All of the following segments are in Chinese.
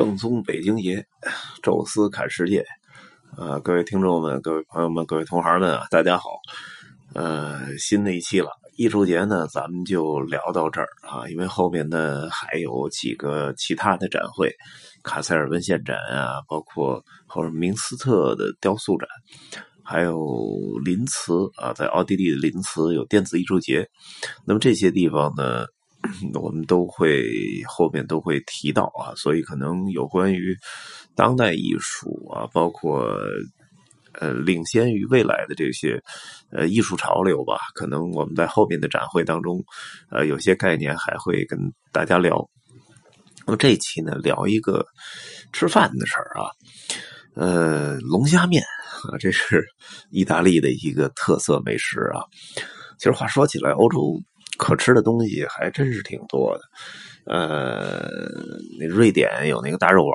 正宗北京爷，宙斯看世界，啊，各位听众们、各位朋友们、各位同行们啊，大家好，呃，新的一期了，艺术节呢，咱们就聊到这儿啊，因为后面呢还有几个其他的展会，卡塞尔文献展啊，包括或者明斯特的雕塑展，还有林茨啊，在奥地利的林茨有电子艺术节，那么这些地方呢？我们都会后面都会提到啊，所以可能有关于当代艺术啊，包括呃领先于未来的这些呃艺术潮流吧，可能我们在后面的展会当中，呃有些概念还会跟大家聊。那么这一期呢，聊一个吃饭的事儿啊，呃龙虾面啊，这是意大利的一个特色美食啊。其实话说起来，欧洲。可吃的东西还真是挺多的，呃，那瑞典有那个大肉丸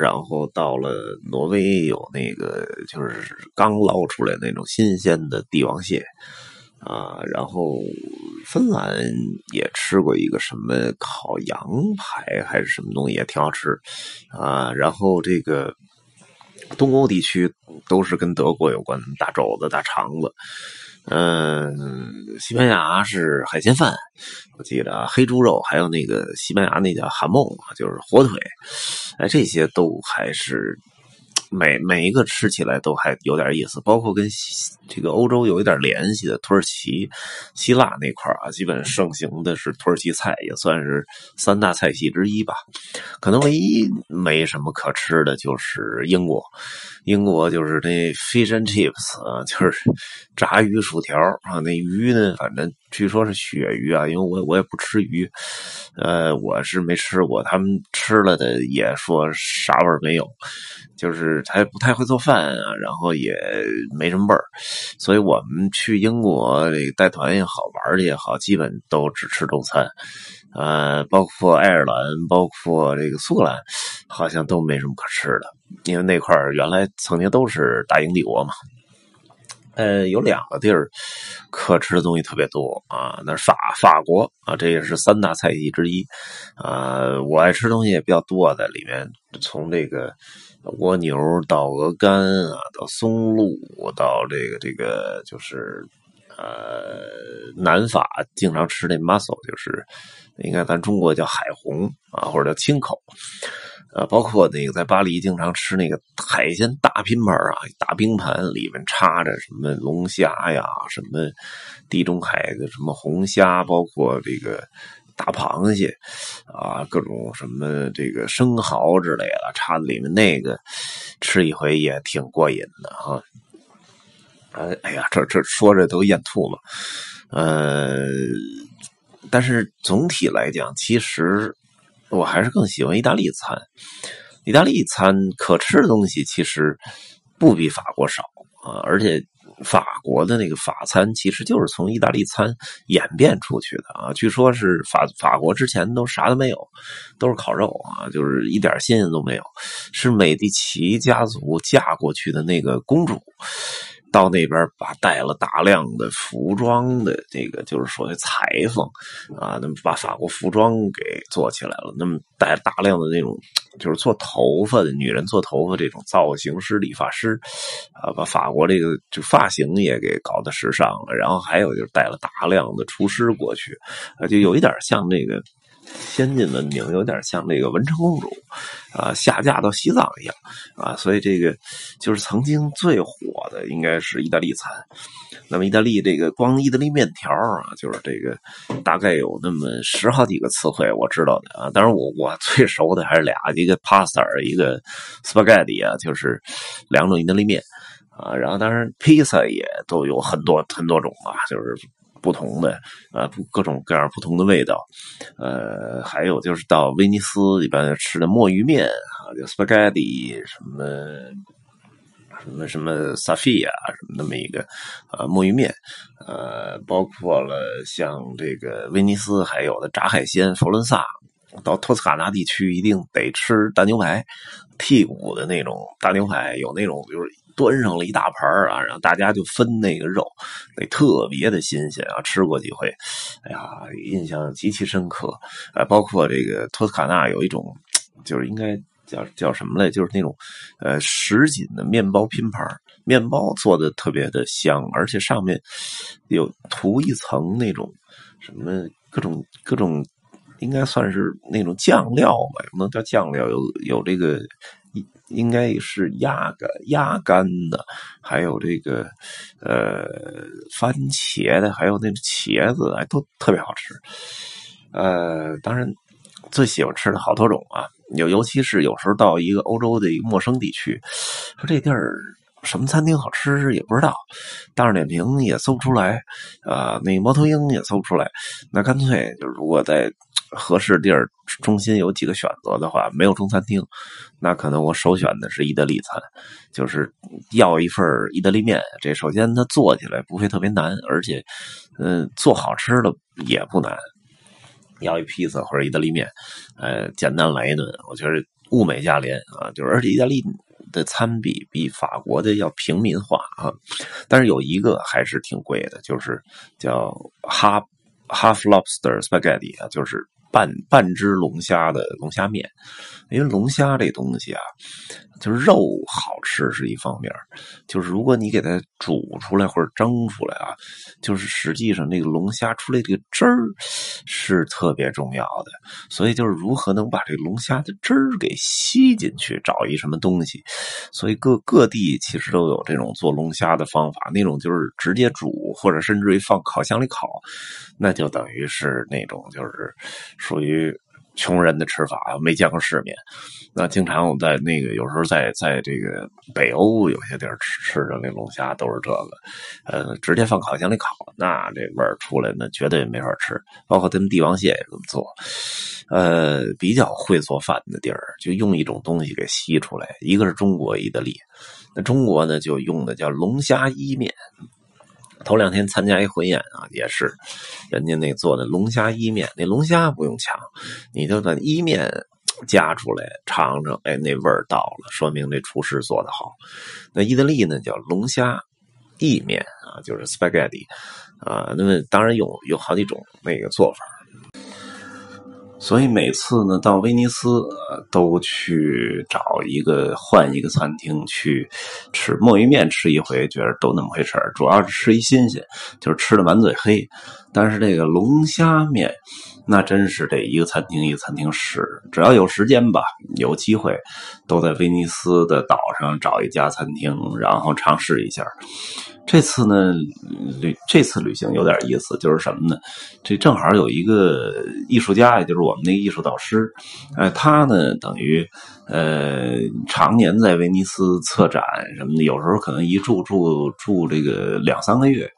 然后到了挪威有那个就是刚捞出来那种新鲜的帝王蟹啊，然后芬兰也吃过一个什么烤羊排还是什么东西，也挺好吃啊，然后这个东欧地区都是跟德国有关，大肘子、大肠子。嗯，西班牙是海鲜饭，我记得黑猪肉，还有那个西班牙那叫哈梦，就是火腿，哎，这些都还是。每每一个吃起来都还有点意思，包括跟这个欧洲有一点联系的土耳其、希腊那块啊，基本盛行的是土耳其菜，也算是三大菜系之一吧。可能唯一没什么可吃的就是英国，英国就是那 fish and chips 啊，就是炸鱼薯条啊，那鱼呢，反正据说是鳕鱼啊，因为我我也不吃鱼，呃，我是没吃过，他们吃了的也说啥味儿没有，就是。他也不太会做饭啊，然后也没什么味儿，所以我们去英国带团也好玩的也好，基本都只吃中餐，呃，包括爱尔兰，包括这个苏格兰，好像都没什么可吃的，因为那块儿原来曾经都是大英帝国嘛。呃，有两个地儿可吃的东西特别多啊，那是法法国啊，这也是三大菜系之一啊。我爱吃东西也比较多，在里面从这个。蜗牛到鹅肝啊，到松露，到这个这个就是呃，南法经常吃那 muscle，就是应该咱中国叫海虹啊，或者叫青口啊，包括那个在巴黎经常吃那个海鲜大拼盘啊，大冰盘里面插着什么龙虾呀，什么地中海的什么红虾，包括这个。大螃蟹啊，各种什么这个生蚝之类的，插在里面那个吃一回也挺过瘾的哈。哎哎呀，这这说着都咽吐了。呃，但是总体来讲，其实我还是更喜欢意大利餐。意大利餐可吃的东西其实不比法国少啊，而且。法国的那个法餐其实就是从意大利餐演变出去的啊，据说是法法国之前都啥都没有，都是烤肉啊，就是一点新鲜都没有，是美第奇家族嫁过去的那个公主。到那边把带了大量的服装的这个就是说裁缝啊，那么把法国服装给做起来了。那么带大量的那种就是做头发的女人做头发这种造型师、理发师啊，把法国这个就发型也给搞得时尚了。然后还有就是带了大量的厨师过去啊，就有一点像那个。先进文明有点像那个文成公主，啊，下嫁到西藏一样，啊，所以这个就是曾经最火的应该是意大利餐。那么意大利这个光意大利面条啊，就是这个大概有那么十好几个词汇我知道的啊。当然我我最熟的还是俩，一个 pasta，一个 spaghetti 啊，就是两种意大利面啊。然后当然披萨也都有很多很多种啊，就是。不同的啊，各种各样不同的味道，呃，还有就是到威尼斯一般吃的墨鱼面啊，就 spaghetti 什么什么什么 safia 什么那么一个啊墨鱼面，呃，包括了像这个威尼斯还有的炸海鲜，佛伦萨。到托斯卡纳地区一定得吃大牛排，剔骨的那种大牛排，有那种就是。端上了一大盘啊，然后大家就分那个肉，得特别的新鲜啊！吃过几回，哎呀，印象极其深刻。呃，包括这个托斯卡纳有一种，就是应该叫叫什么来？就是那种呃什锦的面包拼盘，面包做的特别的香，而且上面有涂一层那种什么各种各种，应该算是那种酱料吧，也不能叫酱料，有有这个应该是鸭肝鸭肝的，还有这个呃番茄的，还有那个茄子，哎，都特别好吃。呃，当然最喜欢吃的好多种啊。尤尤其是有时候到一个欧洲的一个陌生地区，说这地儿什么餐厅好吃也不知道，大众点评也搜不出来，啊，那猫头鹰也搜不出来，那干脆就如果在合适地儿中心有几个选择的话，没有中餐厅，那可能我首选的是意大利餐，就是要一份意大利面。这首先它做起来不会特别难，而且嗯，做好吃的也不难。要一披萨或者意大利面，呃，简单来一顿，我觉得物美价廉啊，就是而且意大利的餐比比法国的要平民化啊，但是有一个还是挺贵的，就是叫 half half lobster spaghetti 啊，就是半半只龙虾的龙虾面，因为龙虾这东西啊。就是肉好吃是一方面，就是如果你给它煮出来或者蒸出来啊，就是实际上那个龙虾出来这个汁儿是特别重要的。所以就是如何能把这龙虾的汁儿给吸进去，找一什么东西。所以各各地其实都有这种做龙虾的方法，那种就是直接煮，或者甚至于放烤箱里烤，那就等于是那种就是属于。穷人的吃法没见过世面。那经常我在那个有时候在在这个北欧有些地儿吃吃的那龙虾都是这个，呃，直接放烤箱里烤，那这味儿出来那绝对没法吃。包括他们帝王蟹也这么做。呃，比较会做饭的地儿就用一种东西给吸出来，一个是中国意大利，那中国呢就用的叫龙虾伊面。头两天参加一婚宴啊，也是人家那做的龙虾意面，那龙虾不用抢，你就把意面夹出来尝尝，哎，那味儿到了，说明这厨师做的好。那意大利呢叫龙虾意面啊，就是 spaghetti 啊，那么当然有有好几种那个做法。所以每次呢，到威尼斯都去找一个换一个餐厅去吃墨鱼面，吃一回觉得都那么回事主要是吃一新鲜，就是吃的满嘴黑。但是这个龙虾面，那真是得一个餐厅一个餐厅试，只要有时间吧，有机会都在威尼斯的岛上找一家餐厅，然后尝试一下。这次呢，旅这次旅行有点意思，就是什么呢？这正好有一个艺术家，也就是我们那个艺术导师，哎，他呢等于呃常年在威尼斯策展什么的，有时候可能一住住住这个两三个月，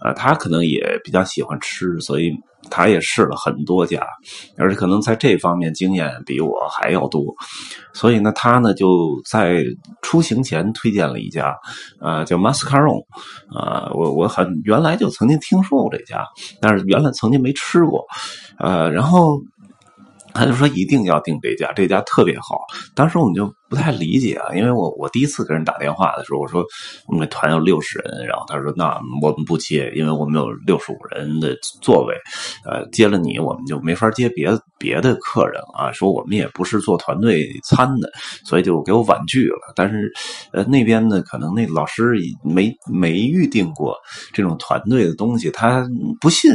啊，他可能也比较喜欢吃，所以。他也试了很多家，而且可能在这方面经验比我还要多，所以呢，他呢就在出行前推荐了一家，呃，叫 Mascaron，啊，我我很原来就曾经听说过这家，但是原来曾经没吃过，呃，然后他就说一定要订这家，这家特别好，当时我们就。不太理解啊，因为我我第一次跟人打电话的时候，我说我们团有六十人，然后他说那我们不接，因为我们有六十五人的座位，呃，接了你我们就没法接别别的客人啊。说我们也不是做团队餐的，所以就给我婉拒了。但是呃那边呢，可能那老师没没预定过这种团队的东西，他不信，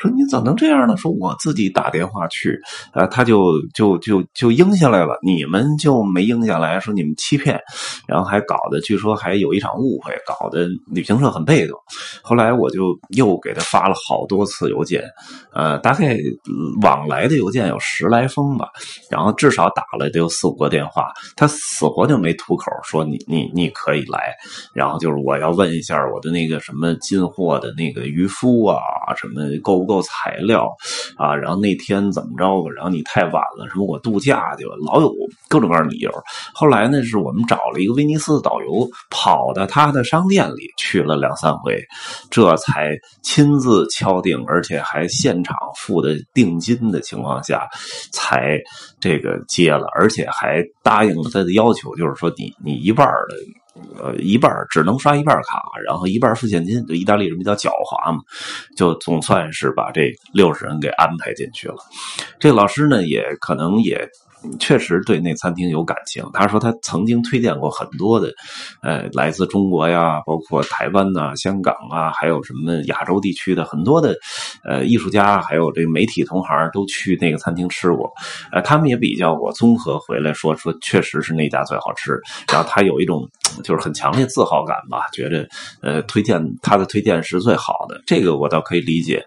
说你怎么能这样呢？说我自己打电话去，呃，他就就就就应下来了，你们就没应。听下来说你们欺骗，然后还搞得据说还有一场误会，搞得旅行社很被动。后来我就又给他发了好多次邮件，呃，大概往来的邮件有十来封吧，然后至少打了得有四五个电话，他死活就没吐口说你你你可以来。然后就是我要问一下我的那个什么进货的那个渔夫啊，什么够不够材料啊？然后那天怎么着？然后你太晚了，什么我度假去了，老有各种各样的理由。后来呢，是我们找了一个威尼斯的导游，跑到他的商店里去了两三回，这才亲自敲定，而且还现场付的定金的情况下，才这个接了，而且还答应了他的要求，就是说你你一半的。呃，一半只能刷一半卡，然后一半付现金。就意大利人比较狡猾嘛，就总算是把这六十人给安排进去了。这老师呢，也可能也确实对那餐厅有感情。他说他曾经推荐过很多的，呃，来自中国呀，包括台湾呐、香港啊，还有什么亚洲地区的很多的，呃，艺术家还有这媒体同行都去那个餐厅吃过。呃，他们也比较过，综合回来说说，确实是那家最好吃。然后他有一种就是很强烈自豪感吧，觉得呃，推荐他的推荐是最好的。这个我倒可以理解。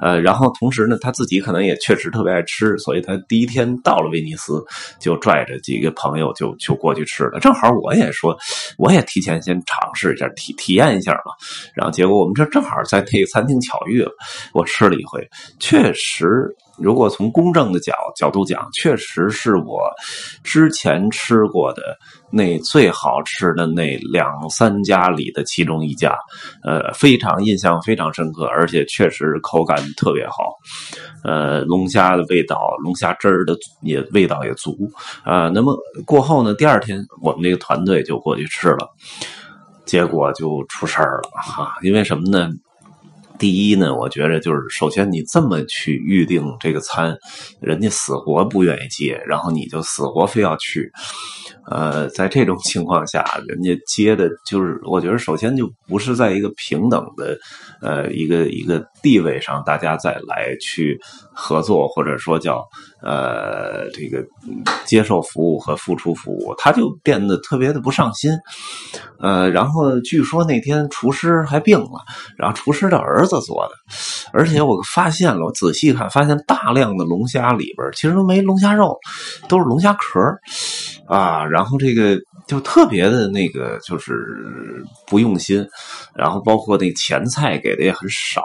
呃，然后同时呢，他自己可能也确实特别爱吃，所以他第一天到了威尼斯，就拽着几个朋友就就过去吃了。正好我也说，我也提前先尝试一下，体体验一下嘛。然后结果我们这正好在那个餐厅巧遇了，我吃了一回，确实。如果从公正的角角度讲，确实是我之前吃过的那最好吃的那两三家里的其中一家，呃，非常印象非常深刻，而且确实口感特别好，呃，龙虾的味道，龙虾汁儿的也味道也足啊。那么过后呢，第二天我们那个团队就过去吃了，结果就出事儿了哈，因为什么呢？第一呢，我觉着就是首先你这么去预定这个餐，人家死活不愿意接，然后你就死活非要去。呃，在这种情况下，人家接的就是，我觉得首先就不是在一个平等的，呃，一个一个地位上，大家再来去合作，或者说叫呃这个接受服务和付出服务，他就变得特别的不上心。呃，然后据说那天厨师还病了，然后厨师的儿子做的，而且我发现了，我仔细看，发现大量的龙虾里边其实都没龙虾肉，都是龙虾壳啊。然后这个就特别的那个，就是不用心，然后包括那前菜给的也很少，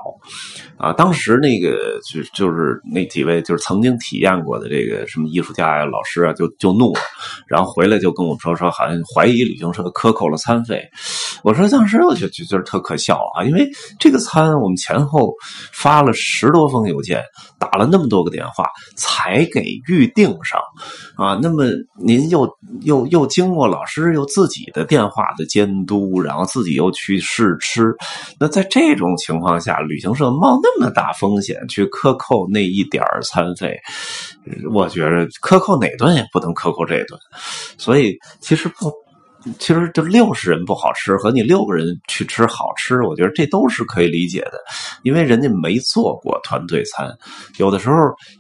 啊，当时那个就就是那几位就是曾经体验过的这个什么艺术家呀、老师啊，就就怒了，然后回来就跟我们说说，好像怀疑旅行社克扣了餐费。我说当时我就就就是特可笑啊，因为这个餐我们前后发了十多封邮件，打了那么多个电话才给预定上，啊，那么您又又。又经过老师又自己的电话的监督，然后自己又去试吃，那在这种情况下，旅行社冒那么大风险去克扣那一点餐费，我觉着克扣哪顿也不能克扣这顿，所以其实不。其实就六十人不好吃，和你六个人去吃好吃，我觉得这都是可以理解的，因为人家没做过团队餐。有的时候，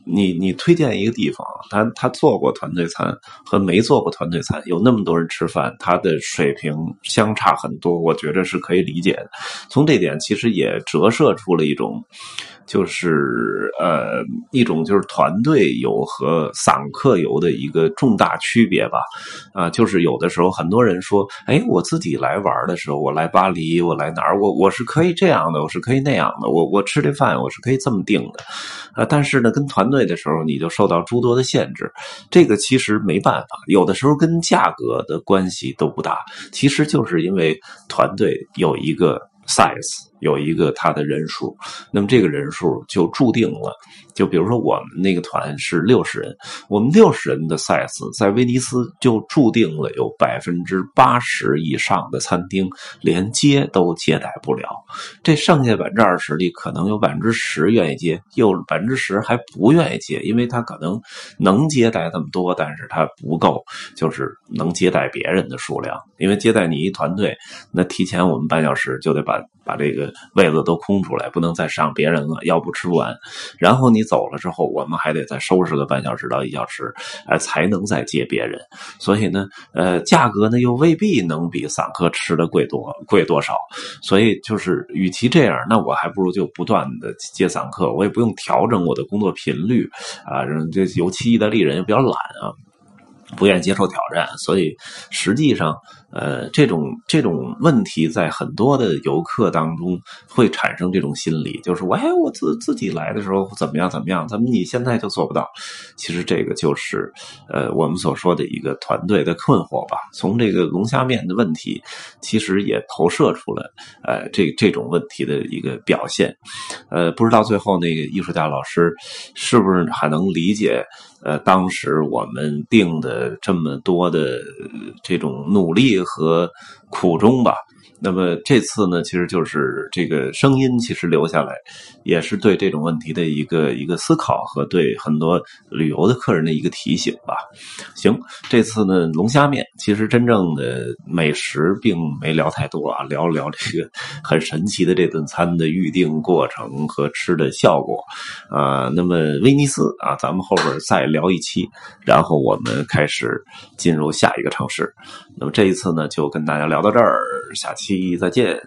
你你推荐一个地方，他他做过团队餐和没做过团队餐，有那么多人吃饭，他的水平相差很多，我觉得是可以理解的。从这点其实也折射出了一种。就是呃一种就是团队游和散客游的一个重大区别吧，啊，就是有的时候很多人说，哎，我自己来玩的时候，我来巴黎，我来哪儿，我我是可以这样的，我是可以那样的，我我吃这饭我是可以这么定的，啊，但是呢，跟团队的时候你就受到诸多的限制，这个其实没办法，有的时候跟价格的关系都不大，其实就是因为团队有一个 size。有一个他的人数，那么这个人数就注定了。就比如说我们那个团是六十人，我们六十人的 size 在威尼斯就注定了有百分之八十以上的餐厅连接都接待不了。这剩下百分之二十里，可能有百分之十愿意接，又百分之十还不愿意接，因为他可能能接待这么多，但是他不够，就是能接待别人的数量。因为接待你一团队，那提前我们半小时就得把把这个。位子都空出来，不能再上别人了，要不吃不完。然后你走了之后，我们还得再收拾个半小时到一小时，哎，才能再接别人。所以呢，呃，价格呢又未必能比散客吃的贵多贵多少。所以就是，与其这样，那我还不如就不断的接散客，我也不用调整我的工作频率啊。这尤其意大利人也比较懒啊。不愿意接受挑战，所以实际上，呃，这种这种问题在很多的游客当中会产生这种心理，就是我哎，我自自己来的时候怎么样怎么样，怎么你现在就做不到？其实这个就是呃我们所说的一个团队的困惑吧。从这个龙虾面的问题，其实也投射出了呃这这种问题的一个表现。呃，不知道最后那个艺术家老师是不是还能理解？呃，当时我们定的这么多的这种努力和苦衷吧，那么这次呢，其实就是这个声音，其实留下来，也是对这种问题的一个一个思考和对很多旅游的客人的一个提醒吧。行，这次呢龙虾面，其实真正的美食并没聊太多啊，聊聊这个很神奇的这顿餐的预定过程和吃的效果啊。那么威尼斯啊，咱们后边再聊一期，然后我们开始进入下一个城市。那么这一次呢，就跟大家聊到这儿，下期再见。